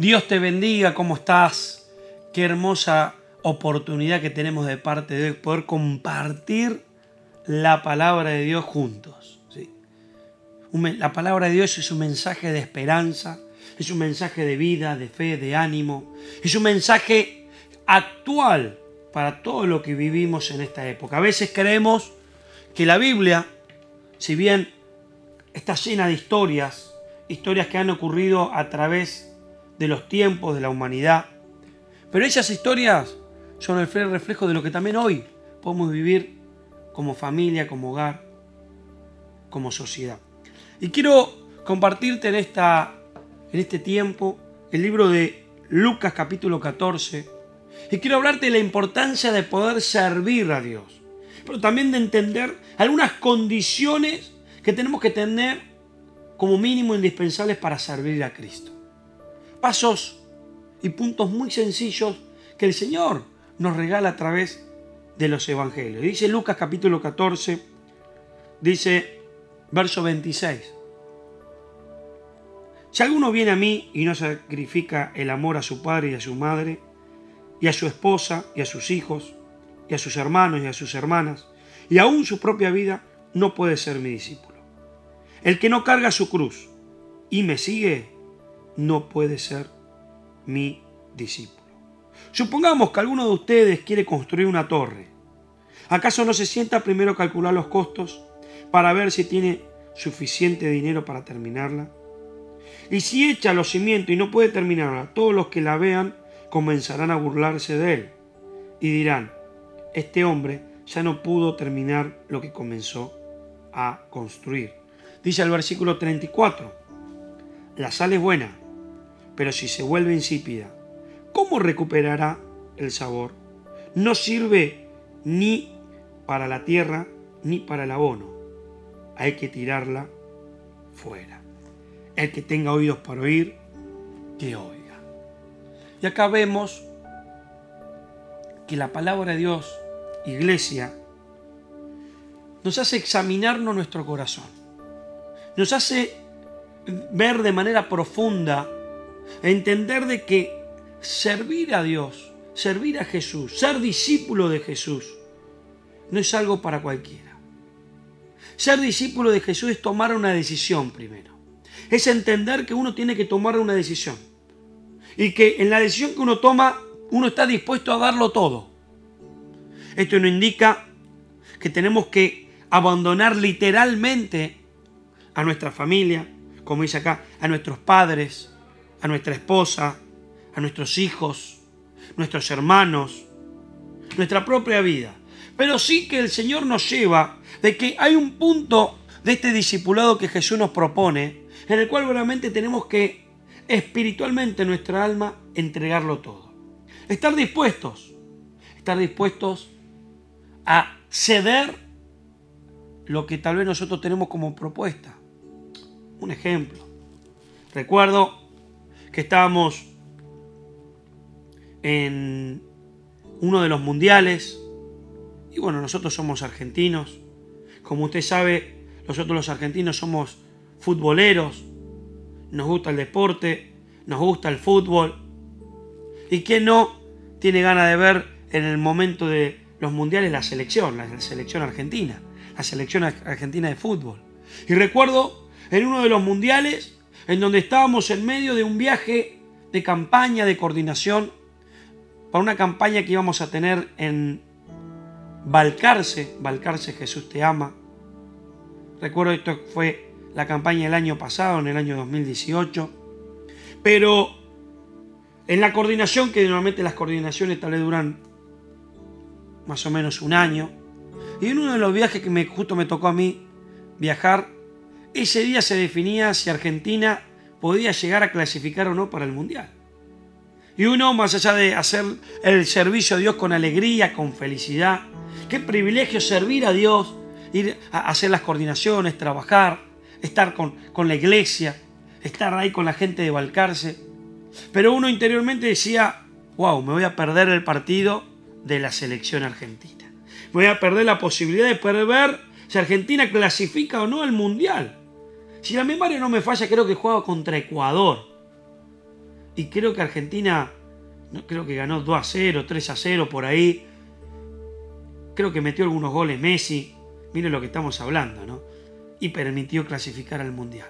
Dios te bendiga, ¿cómo estás? Qué hermosa oportunidad que tenemos de parte de poder compartir la palabra de Dios juntos. ¿sí? La palabra de Dios es un mensaje de esperanza, es un mensaje de vida, de fe, de ánimo, es un mensaje actual para todo lo que vivimos en esta época. A veces creemos que la Biblia, si bien está llena de historias, historias que han ocurrido a través de los tiempos, de la humanidad. Pero esas historias son el reflejo de lo que también hoy podemos vivir como familia, como hogar, como sociedad. Y quiero compartirte en, esta, en este tiempo el libro de Lucas capítulo 14. Y quiero hablarte de la importancia de poder servir a Dios. Pero también de entender algunas condiciones que tenemos que tener como mínimo indispensables para servir a Cristo pasos y puntos muy sencillos que el Señor nos regala a través de los evangelios. Dice Lucas capítulo 14, dice verso 26. Si alguno viene a mí y no sacrifica el amor a su padre y a su madre, y a su esposa y a sus hijos, y a sus hermanos y a sus hermanas, y aún su propia vida, no puede ser mi discípulo. El que no carga su cruz y me sigue, no puede ser mi discípulo. Supongamos que alguno de ustedes quiere construir una torre. ¿Acaso no se sienta primero a calcular los costos para ver si tiene suficiente dinero para terminarla? Y si echa los cimientos y no puede terminarla, todos los que la vean comenzarán a burlarse de él y dirán, este hombre ya no pudo terminar lo que comenzó a construir. Dice el versículo 34, la sal es buena, pero si se vuelve insípida, ¿cómo recuperará el sabor? No sirve ni para la tierra ni para el abono. Hay que tirarla fuera. El que tenga oídos para oír, que oiga. Y acá vemos que la palabra de Dios, iglesia, nos hace examinarnos nuestro corazón. Nos hace ver de manera profunda entender de que servir a Dios, servir a Jesús, ser discípulo de Jesús, no es algo para cualquiera. Ser discípulo de Jesús es tomar una decisión primero. Es entender que uno tiene que tomar una decisión. Y que en la decisión que uno toma, uno está dispuesto a darlo todo. Esto no indica que tenemos que abandonar literalmente a nuestra familia, como dice acá, a nuestros padres, a nuestra esposa, a nuestros hijos, nuestros hermanos, nuestra propia vida. Pero sí que el Señor nos lleva de que hay un punto de este discipulado que Jesús nos propone, en el cual realmente tenemos que espiritualmente nuestra alma entregarlo todo. Estar dispuestos, estar dispuestos a ceder lo que tal vez nosotros tenemos como propuesta. Un ejemplo. Recuerdo que estábamos en uno de los mundiales. Y bueno, nosotros somos argentinos. Como usted sabe, nosotros los argentinos somos futboleros. Nos gusta el deporte, nos gusta el fútbol. ¿Y quién no tiene ganas de ver en el momento de los mundiales la selección, la selección argentina, la selección argentina de fútbol? Y recuerdo en uno de los mundiales en donde estábamos en medio de un viaje de campaña, de coordinación, para una campaña que íbamos a tener en Balcarce, Balcarce Jesús te ama. Recuerdo esto fue la campaña del año pasado, en el año 2018. Pero en la coordinación, que normalmente las coordinaciones tal vez duran más o menos un año, y en uno de los viajes que me, justo me tocó a mí viajar, ese día se definía si Argentina podía llegar a clasificar o no para el Mundial. Y uno, más allá de hacer el servicio a Dios con alegría, con felicidad, qué privilegio servir a Dios, ir a hacer las coordinaciones, trabajar, estar con, con la iglesia, estar ahí con la gente de Balcarce. Pero uno interiormente decía, wow, me voy a perder el partido de la selección argentina. Me voy a perder la posibilidad de poder ver si Argentina clasifica o no al Mundial. Si la memoria no me falla, creo que jugaba contra Ecuador. y creo que Argentina, creo que ganó 2 a 0, 3 a 0 por ahí. Creo que metió algunos goles Messi. Mire lo que estamos hablando, ¿no? Y permitió clasificar al Mundial.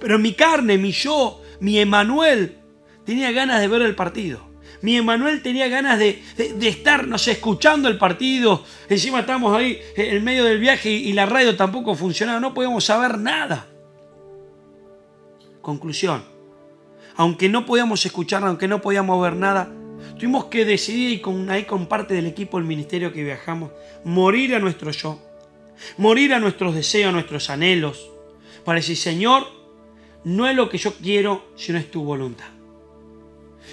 Pero mi carne, mi yo, mi Emanuel, tenía ganas de ver el partido. Mi Emanuel tenía ganas de, de, estar, no sé, escuchando el partido. Encima estamos ahí en medio del viaje y la radio tampoco funcionaba. No podíamos saber nada. Conclusión. Aunque no podíamos escuchar, aunque no podíamos ver nada, tuvimos que decidir, y con, ahí con parte del equipo del ministerio que viajamos, morir a nuestro yo. Morir a nuestros deseos, a nuestros anhelos. Para decir, Señor, no es lo que yo quiero, sino es tu voluntad.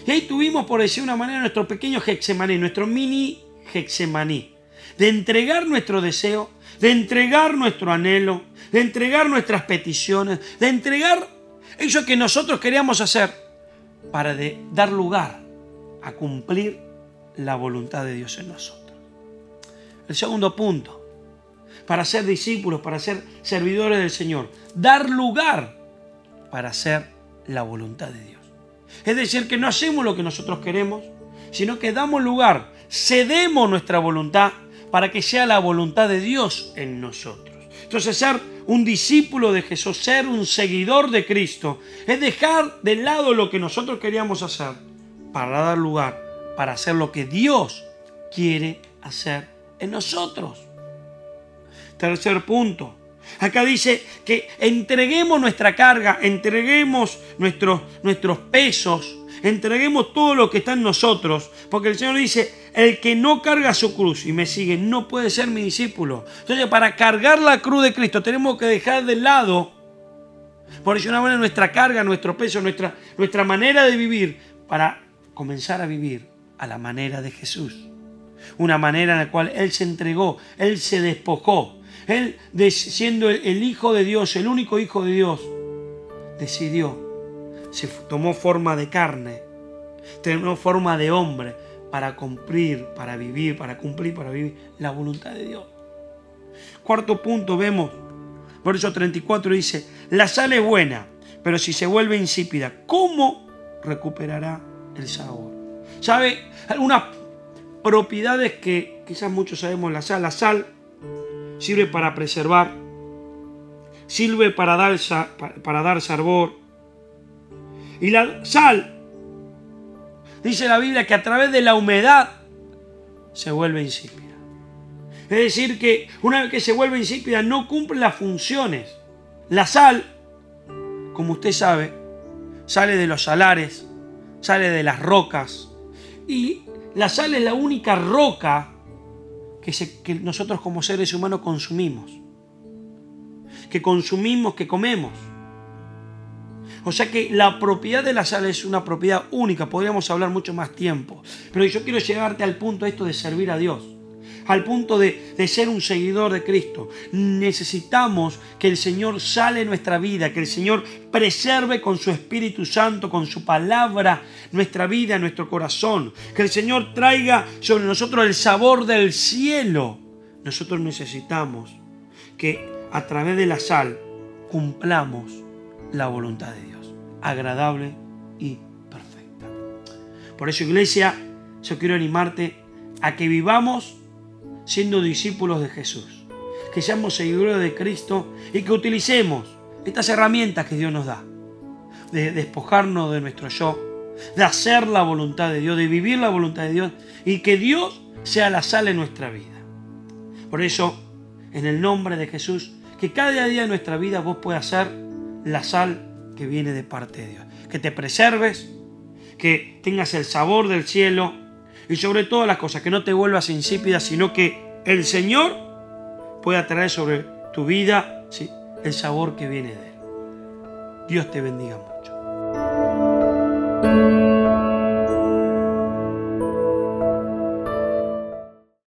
Y ahí tuvimos, por decir una manera, nuestro pequeño Hexemaní, nuestro mini Hexemaní, de entregar nuestro deseo, de entregar nuestro anhelo, de entregar nuestras peticiones, de entregar eso que nosotros queríamos hacer para dar lugar a cumplir la voluntad de Dios en nosotros. El segundo punto, para ser discípulos, para ser servidores del Señor, dar lugar para hacer la voluntad de Dios. Es decir, que no hacemos lo que nosotros queremos, sino que damos lugar, cedemos nuestra voluntad para que sea la voluntad de Dios en nosotros. Entonces, ser un discípulo de Jesús, ser un seguidor de Cristo, es dejar de lado lo que nosotros queríamos hacer para dar lugar, para hacer lo que Dios quiere hacer en nosotros. Tercer punto, Acá dice que entreguemos nuestra carga, entreguemos nuestros, nuestros pesos, entreguemos todo lo que está en nosotros, porque el Señor dice, el que no carga su cruz y me sigue no puede ser mi discípulo. Entonces, para cargar la cruz de Cristo tenemos que dejar de lado, por eso una manera, nuestra carga, nuestro peso, nuestra, nuestra manera de vivir, para comenzar a vivir a la manera de Jesús. Una manera en la cual Él se entregó, Él se despojó, él, siendo el Hijo de Dios, el único Hijo de Dios, decidió, se tomó forma de carne, tomó forma de hombre para cumplir, para vivir, para cumplir, para vivir la voluntad de Dios. Cuarto punto, vemos, verso 34 dice, la sal es buena, pero si se vuelve insípida, ¿cómo recuperará el sabor? ¿Sabe? Algunas propiedades que quizás muchos sabemos la sal. La sal sirve para preservar, sirve para dar, para dar sabor. Y la sal, dice la Biblia que a través de la humedad se vuelve insípida. Es decir, que una vez que se vuelve insípida no cumple las funciones. La sal, como usted sabe, sale de los salares, sale de las rocas. Y la sal es la única roca que, nosotros como seres humanos consumimos. Que consumimos, que comemos. O sea que la propiedad de la sal es una propiedad única, podríamos hablar mucho más tiempo. Pero yo quiero llevarte al punto esto de servir a Dios al punto de, ser un seguidor de Cristo. Necesitamos que el Señor sale nuestra vida, que el Señor preserve con su Espíritu Santo, con su palabra, nuestra vida, nuestro corazón. Que el Señor traiga sobre nosotros el sabor del cielo. Nosotros necesitamos que a través de la sal cumplamos la voluntad de Dios, agradable y perfecta. Por eso, iglesia, yo quiero animarte a que vivamos siendo discípulos de Jesús. Que seamos seguidores de Cristo y que utilicemos estas herramientas que Dios nos da. De despojarnos de nuestro yo, de hacer la voluntad de Dios, de vivir la voluntad de Dios y que Dios sea la sal en nuestra vida. Por eso, en el nombre de Jesús, que cada día de nuestra vida vos puedas ser la sal que viene de parte de Dios. Que te preserves, que tengas el sabor del cielo y sobre todas las cosas, que no te vuelvas insípida, sino que el Señor pueda traer sobre tu vida el sabor que viene de Él. Dios te bendiga.